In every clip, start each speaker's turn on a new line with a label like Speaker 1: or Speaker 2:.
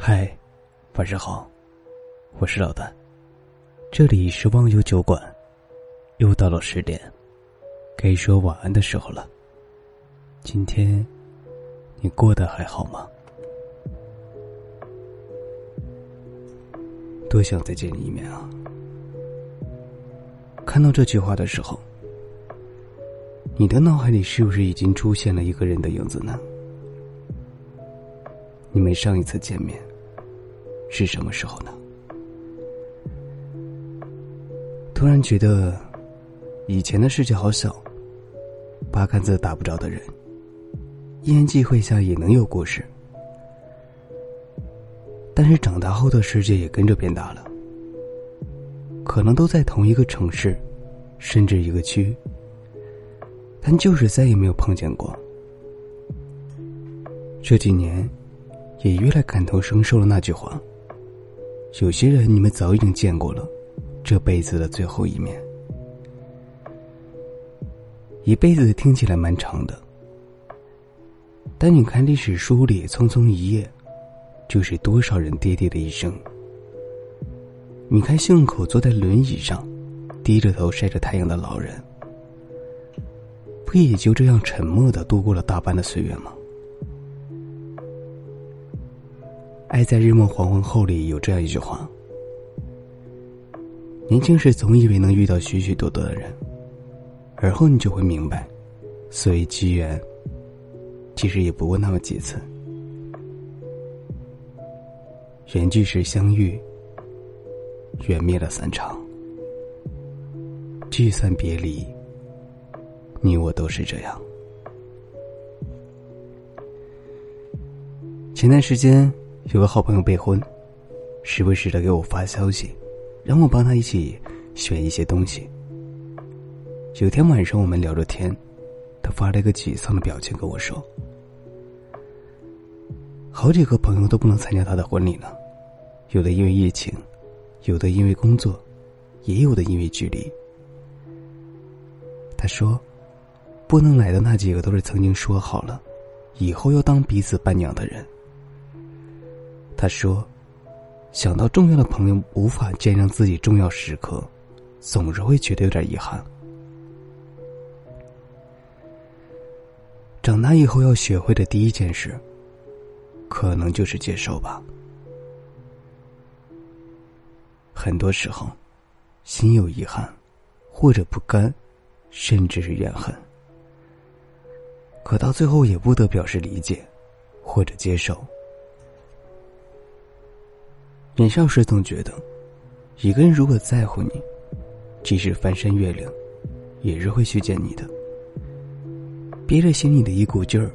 Speaker 1: 嗨，晚上好，我是老丹，这里是忘忧酒馆，又到了十点，该说晚安的时候了。今天你过得还好吗？多想再见你一面啊！看到这句话的时候，你的脑海里是不是已经出现了一个人的影子呢？你们上一次见面是什么时候呢？突然觉得以前的世界好小，八竿子打不着的人，一言际会下也能有故事。但是长大后的世界也跟着变大了，可能都在同一个城市，甚至一个区，但就是再也没有碰见过。这几年。也越来感同身受了那句话。有些人你们早已经见过了，这辈子的最后一面。一辈子听起来蛮长的，但你看历史书里匆匆一页，就是多少人跌跌的一生。你看巷口坐在轮椅上，低着头晒着太阳的老人，不也就这样沉默的度过了大半的岁月吗？爱在日暮黄昏后里有这样一句话：年轻时总以为能遇到许许多多的人，而后你就会明白，所谓机缘，其实也不过那么几次。缘聚时相遇，缘灭了散场，聚散别离，你我都是这样。前段时间。有个好朋友备婚，时不时的给我发消息，让我帮他一起选一些东西。有天晚上我们聊着天，他发了一个沮丧的表情跟我说：“好几个朋友都不能参加他的婚礼了，有的因为疫情，有的因为工作，也有的因为距离。”他说：“不能来的那几个都是曾经说好了，以后要当彼此伴娘的人。”他说：“想到重要的朋友无法见证自己重要时刻，总是会觉得有点遗憾。长大以后要学会的第一件事，可能就是接受吧。很多时候，心有遗憾，或者不甘，甚至是怨恨，可到最后也不得表示理解，或者接受。”年少时总觉得，一个人如果在乎你，即使翻山越岭，也是会去见你的。憋着心里的一股劲儿，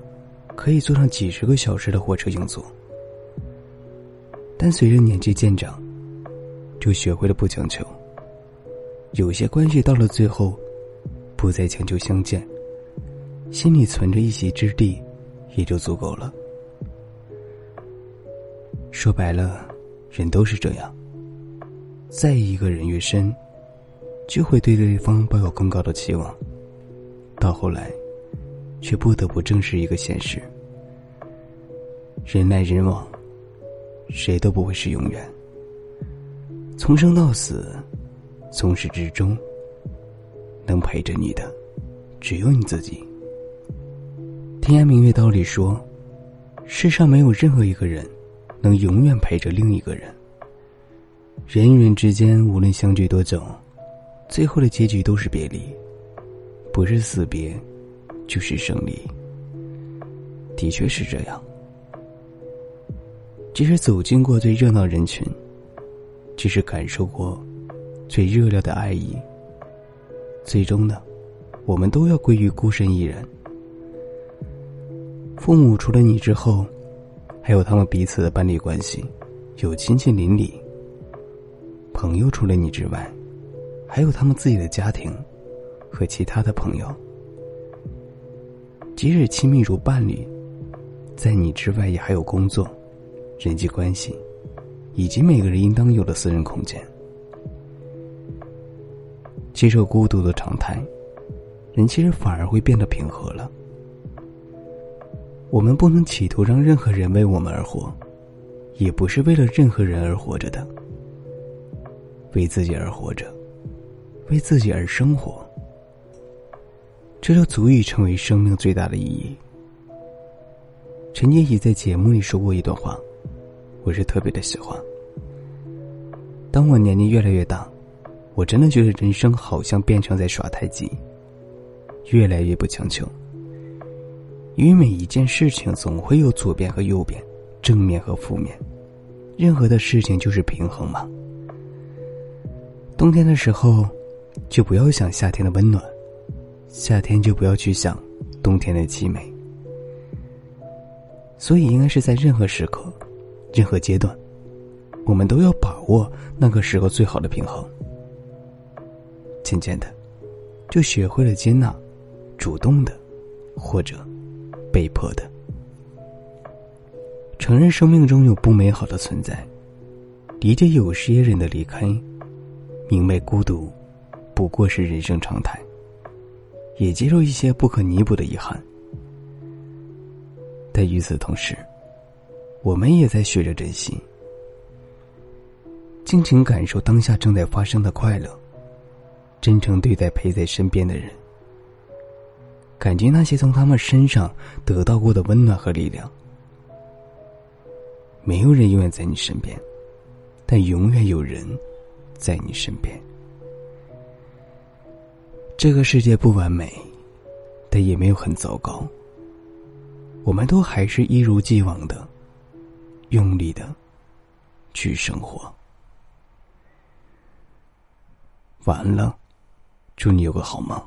Speaker 1: 可以坐上几十个小时的火车硬座。但随着年纪渐长，就学会了不强求。有些关系到了最后，不再强求相见，心里存着一席之地，也就足够了。说白了。人都是这样，在意一个人越深，就会对对方抱有更高的期望。到后来，却不得不正视一个现实：人来人往，谁都不会是永远。从生到死，从始至终，能陪着你的，只有你自己。天涯明月刀里说，世上没有任何一个人。能永远陪着另一个人。人与人之间，无论相聚多久，最后的结局都是别离，不是死别，就是胜利。的确是这样。即使走进过最热闹人群，即使感受过最热烈的爱意，最终呢，我们都要归于孤身一人。父母除了你之后。还有他们彼此的伴侣关系，有亲戚邻里。朋友除了你之外，还有他们自己的家庭和其他的朋友。即使亲密如伴侣，在你之外也还有工作、人际关系，以及每个人应当有的私人空间。接受孤独的常态，人其实反而会变得平和了。我们不能企图让任何人为我们而活，也不是为了任何人而活着的。为自己而活着，为自己而生活，这就足以成为生命最大的意义。陈洁仪在节目里说过一段话，我是特别的喜欢。当我年龄越来越大，我真的觉得人生好像变成在耍太极，越来越不强求。因为每一件事情总会有左边和右边，正面和负面，任何的事情就是平衡嘛。冬天的时候，就不要想夏天的温暖；夏天就不要去想冬天的凄美。所以，应该是在任何时刻、任何阶段，我们都要把握那个时候最好的平衡。渐渐的，就学会了接纳，主动的，或者被迫的，承认生命中有不美好的存在，理解有些人的离开。明白孤独，不过是人生常态，也接受一些不可弥补的遗憾。但与此同时，我们也在学着珍惜，尽情感受当下正在发生的快乐，真诚对待陪在身边的人，感激那些从他们身上得到过的温暖和力量。没有人永远在你身边，但永远有人。在你身边，这个世界不完美，但也没有很糟糕。我们都还是一如既往的用力的去生活。完了，祝你有个好梦。